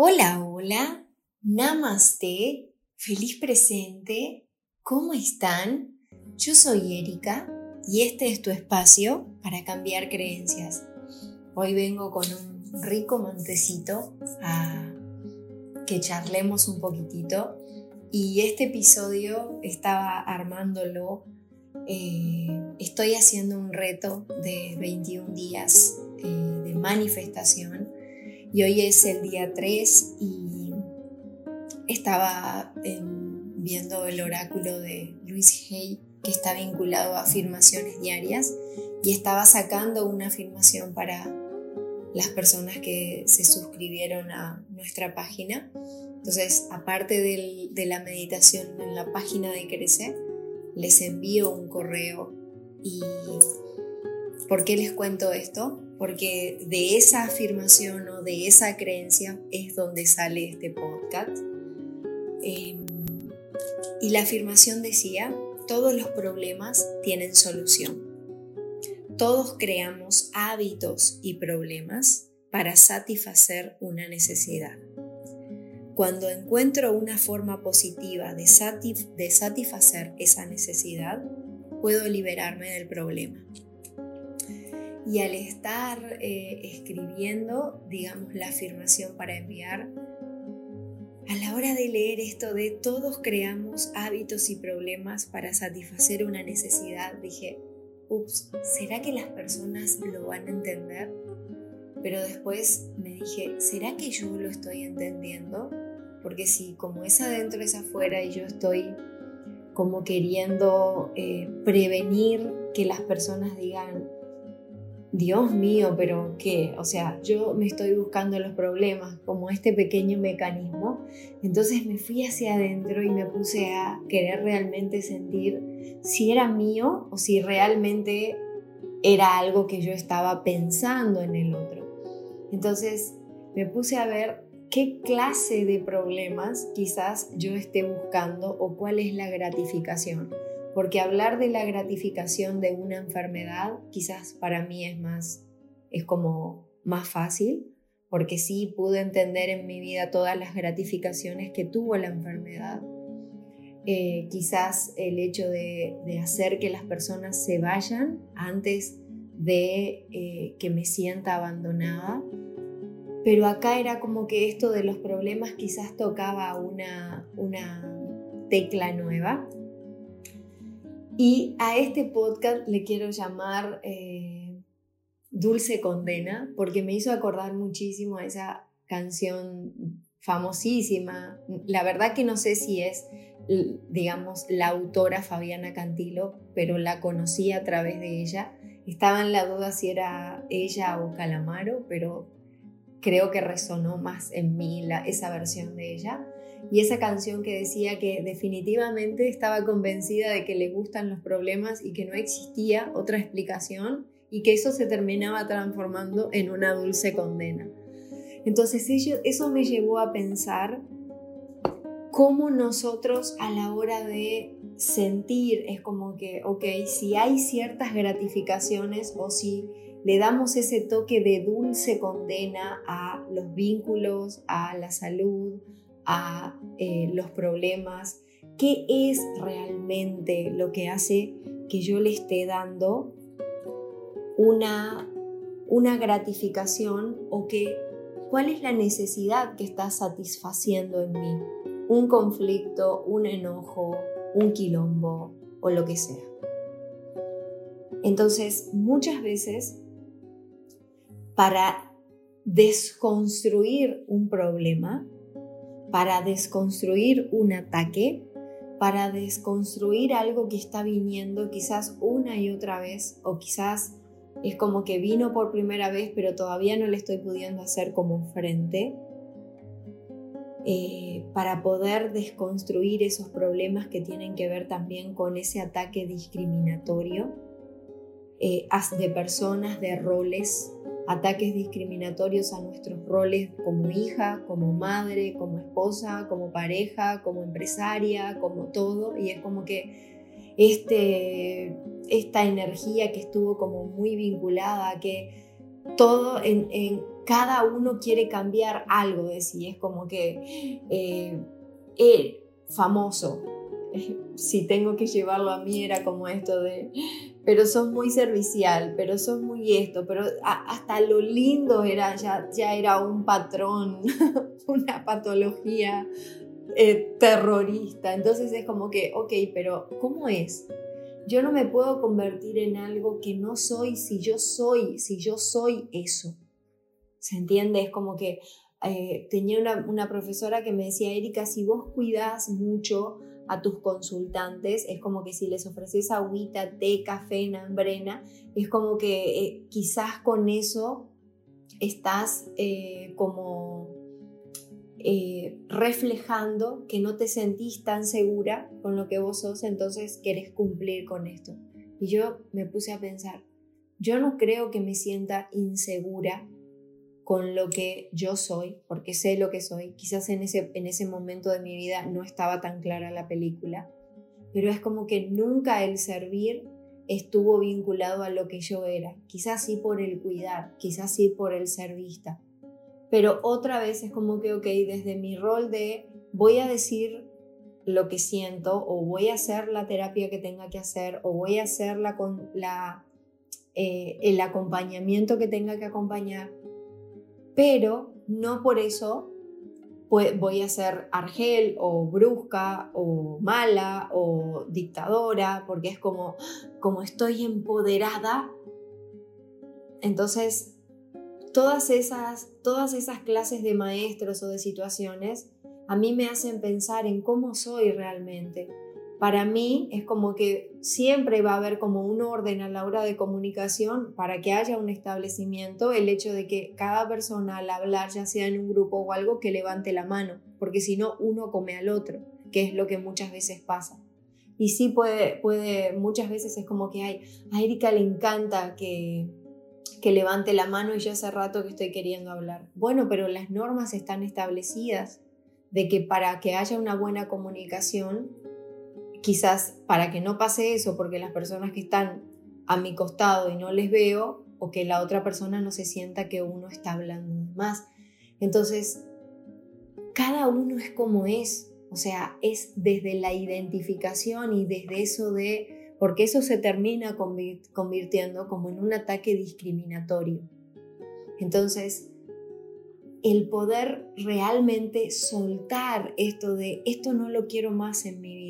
Hola, hola, namaste, feliz presente, ¿cómo están? Yo soy Erika y este es tu espacio para cambiar creencias. Hoy vengo con un rico montecito a que charlemos un poquitito y este episodio estaba armándolo. Eh, estoy haciendo un reto de 21 días eh, de manifestación y hoy es el día 3 y estaba em, viendo el oráculo de Luis Hay que está vinculado a afirmaciones diarias y estaba sacando una afirmación para las personas que se suscribieron a nuestra página. Entonces, aparte de la meditación en la página de Crecer, les envío un correo y ¿por qué les cuento esto? porque de esa afirmación o de esa creencia es donde sale este podcast. Em, y la afirmación decía, todos los problemas tienen solución. Todos creamos hábitos y problemas para satisfacer una necesidad. Cuando encuentro una forma positiva de, de satisfacer esa necesidad, puedo liberarme del problema y al estar eh, escribiendo, digamos, la afirmación para enviar, a la hora de leer esto de todos creamos hábitos y problemas para satisfacer una necesidad, dije, ups, ¿será que las personas lo van a entender? Pero después me dije, ¿será que yo lo estoy entendiendo? Porque si como es adentro es afuera y yo estoy como queriendo eh, prevenir que las personas digan, Dios mío, pero ¿qué? O sea, yo me estoy buscando los problemas como este pequeño mecanismo. Entonces me fui hacia adentro y me puse a querer realmente sentir si era mío o si realmente era algo que yo estaba pensando en el otro. Entonces me puse a ver qué clase de problemas quizás yo esté buscando o cuál es la gratificación porque hablar de la gratificación de una enfermedad quizás para mí es más, es como más fácil, porque sí pude entender en mi vida todas las gratificaciones que tuvo la enfermedad. Eh, quizás el hecho de, hacer que las personas se vayan antes de eh, que me sienta abandonada. Pero acá era como que esto de los problemas quizás tocaba una, una tecla nueva y a este podcast le quiero llamar eh, Dulce Condena, porque me hizo acordar muchísimo a esa canción famosísima. La verdad que no sé si es, digamos, la autora Fabiana Cantilo, pero la conocí a través de ella. Estaba en la duda si era ella o Calamaro, pero creo que resonó más en mí la, esa versión de ella y esa canción que decía que definitivamente estaba convencida de que le gustan los problemas y que no existía otra explicación y que eso se terminaba transformando en una dulce condena. Entonces eso me llevó a pensar cómo nosotros a la hora de sentir es como que, ok, si hay ciertas gratificaciones o si le damos ese toque de dulce condena a los vínculos, a la salud, a eh, los problemas, qué es realmente lo que hace que yo le esté dando una, una gratificación o que cuál es la necesidad que está satisfaciendo en mí. Un conflicto, un enojo, un quilombo o lo que sea. Entonces, muchas veces, para desconstruir un problema, para desconstruir un ataque, para desconstruir algo que está viniendo quizás una y otra vez o quizás es como que vino por primera vez pero todavía no le estoy pudiendo hacer como frente. Eh, para poder desconstruir esos problemas que tienen que ver también con ese ataque discriminatorio eh, de personas, de roles, ataques discriminatorios a nuestros roles como hija, como madre, como esposa, como pareja, como empresaria, como todo. Y es como que este, esta energía que estuvo como muy vinculada a que todo en, cada uno quiere cambiar algo de sí, es como que eh, el famoso, si tengo que llevarlo a mí era como esto de, pero sos muy servicial, pero sos muy esto, pero hasta lo lindo era, ya, ya era un patrón, una patología eh, terrorista. Entonces es como que, ok, pero ¿cómo es? Yo no me puedo convertir en algo que no soy si yo soy, si yo soy eso. ¿Se entiende? Es como que eh, tenía una, una, profesora que me decía, Erika, si vos cuidas mucho a tus consultantes, es como que si les ofreces agüita, té, café, nambrena, es como que eh, quizás con eso estás eh, como eh, reflejando que no te sentís tan segura con lo que vos sos, entonces querés cumplir con esto. Y yo me puse a pensar, yo no creo que me sienta insegura con lo que yo soy, porque sé lo que soy. Quizás en ese, en ese momento de mi vida no estaba tan clara la película, pero es como que nunca el servir estuvo vinculado a lo que yo era. Quizás sí por el cuidar, quizás sí por el ser vista. Pero otra vez es como que, ok, desde mi rol de voy a decir lo que siento o voy a hacer la terapia que tenga que hacer o voy a hacer la, la, eh, el acompañamiento que tenga que acompañar, pero no por eso voy a ser argel o brusca o mala o dictadora, porque es como, como estoy empoderada. Entonces, todas esas, todas esas clases de maestros o de situaciones a mí me hacen pensar en cómo soy realmente para mí es como que siempre va a haber como un orden a la hora de comunicación para que haya un establecimiento, el hecho de que cada persona al hablar, ya sea en un grupo o algo, que levante la mano, porque si no, uno come al otro, que es lo que muchas veces pasa. Y sí puede, puede muchas veces es como que hay, a Erika le encanta que, que levante la mano y yo hace rato que estoy queriendo hablar. Bueno, pero las normas están establecidas de que para que haya una buena comunicación quizás para que no pase eso, porque las personas que están a mi costado y no les veo, o que la otra persona no se sienta que uno está hablando más. Entonces, cada uno es como es, o sea, es desde la identificación y desde eso de, porque eso se termina convirtiendo como en un ataque discriminatorio. Entonces, el poder realmente soltar esto de, esto no lo quiero más en mi vida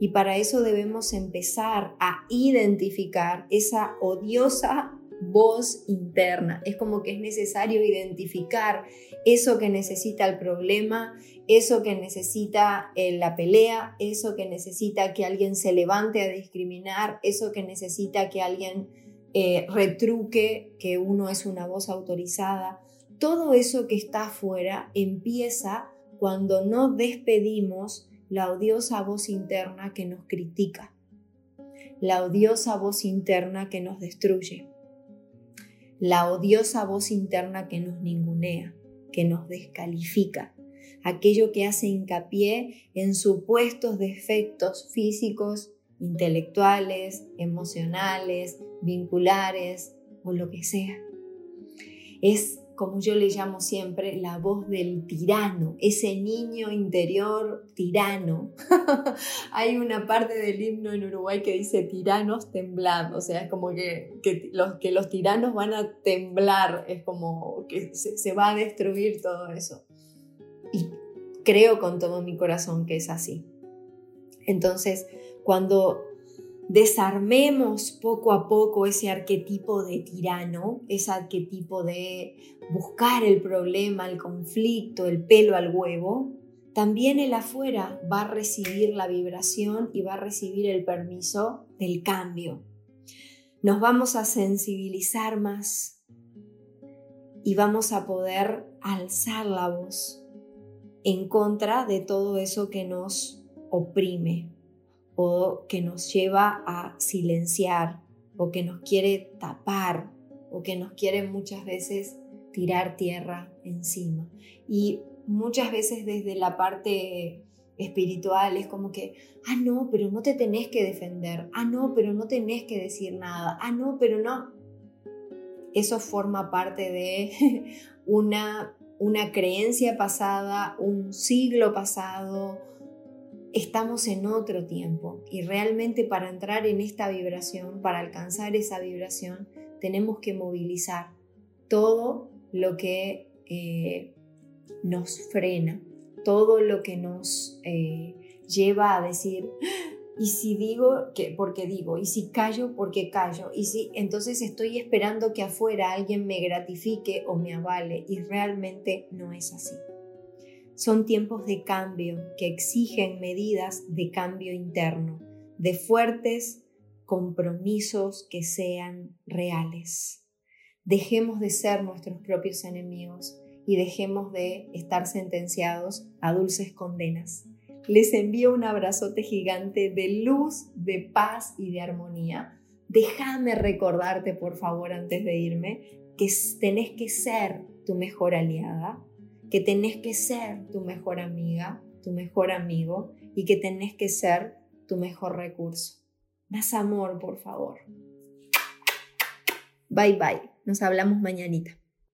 y para eso debemos empezar a identificar esa odiosa voz interna. Es como que es necesario identificar eso que necesita el problema, eso que necesita eh, la pelea, eso que necesita que alguien se levante a discriminar, eso que necesita que alguien eh, retruque que uno es una voz autorizada. Todo eso que está afuera empieza cuando no despedimos la odiosa voz interna que nos critica, la odiosa voz interna que nos destruye, la odiosa voz interna que nos ningunea, que nos descalifica, aquello que hace hincapié en supuestos defectos físicos, intelectuales, emocionales, vinculares o lo que sea. Es como yo le llamo siempre, la voz del tirano, ese niño interior tirano. Hay una parte del himno en Uruguay que dice tiranos temblad, o sea, es como que, los, que los tiranos van a temblar, es como que se, se va a destruir todo eso. Y creo con todo mi corazón que es así. Entonces, cuando desarmemos poco a poco ese arquetipo de tirano, ese arquetipo de buscar el problema, el conflicto, el pelo al huevo, también el afuera va a recibir la vibración y va a recibir el permiso del cambio. Nos vamos a sensibilizar más y vamos a poder alzar la voz en contra de todo eso que nos oprime, o que nos lleva a silenciar o que nos quiere tapar o que nos quiere muchas veces tirar tierra encima. Y muchas veces desde la parte espiritual es como que, ah, no, pero no te tenés que defender, ah, no, pero no tenés que decir nada, ah, no, pero no. Eso forma parte de una, una creencia pasada, un siglo pasado. Estamos en otro tiempo y realmente para entrar en esta vibración, para alcanzar esa vibración, tenemos que movilizar todo lo que eh, nos frena, todo lo que nos eh, lleva a decir, y si digo, que, porque digo, y si callo, porque callo, y si entonces estoy esperando que afuera alguien me gratifique o me avale, y realmente no es así. Son tiempos de cambio que exigen medidas de cambio interno, de fuertes compromisos que sean reales. Dejemos de ser nuestros propios enemigos y dejemos de estar sentenciados a dulces condenas. Les envío un abrazote gigante de luz, de paz y de armonía. Déjame recordarte, por favor, antes de irme, que tenés que ser tu mejor aliada, que tenés que ser tu mejor amiga, tu mejor amigo y que tenés que ser tu mejor recurso. Más amor, por favor. Bye bye. Nos hablamos mañanita.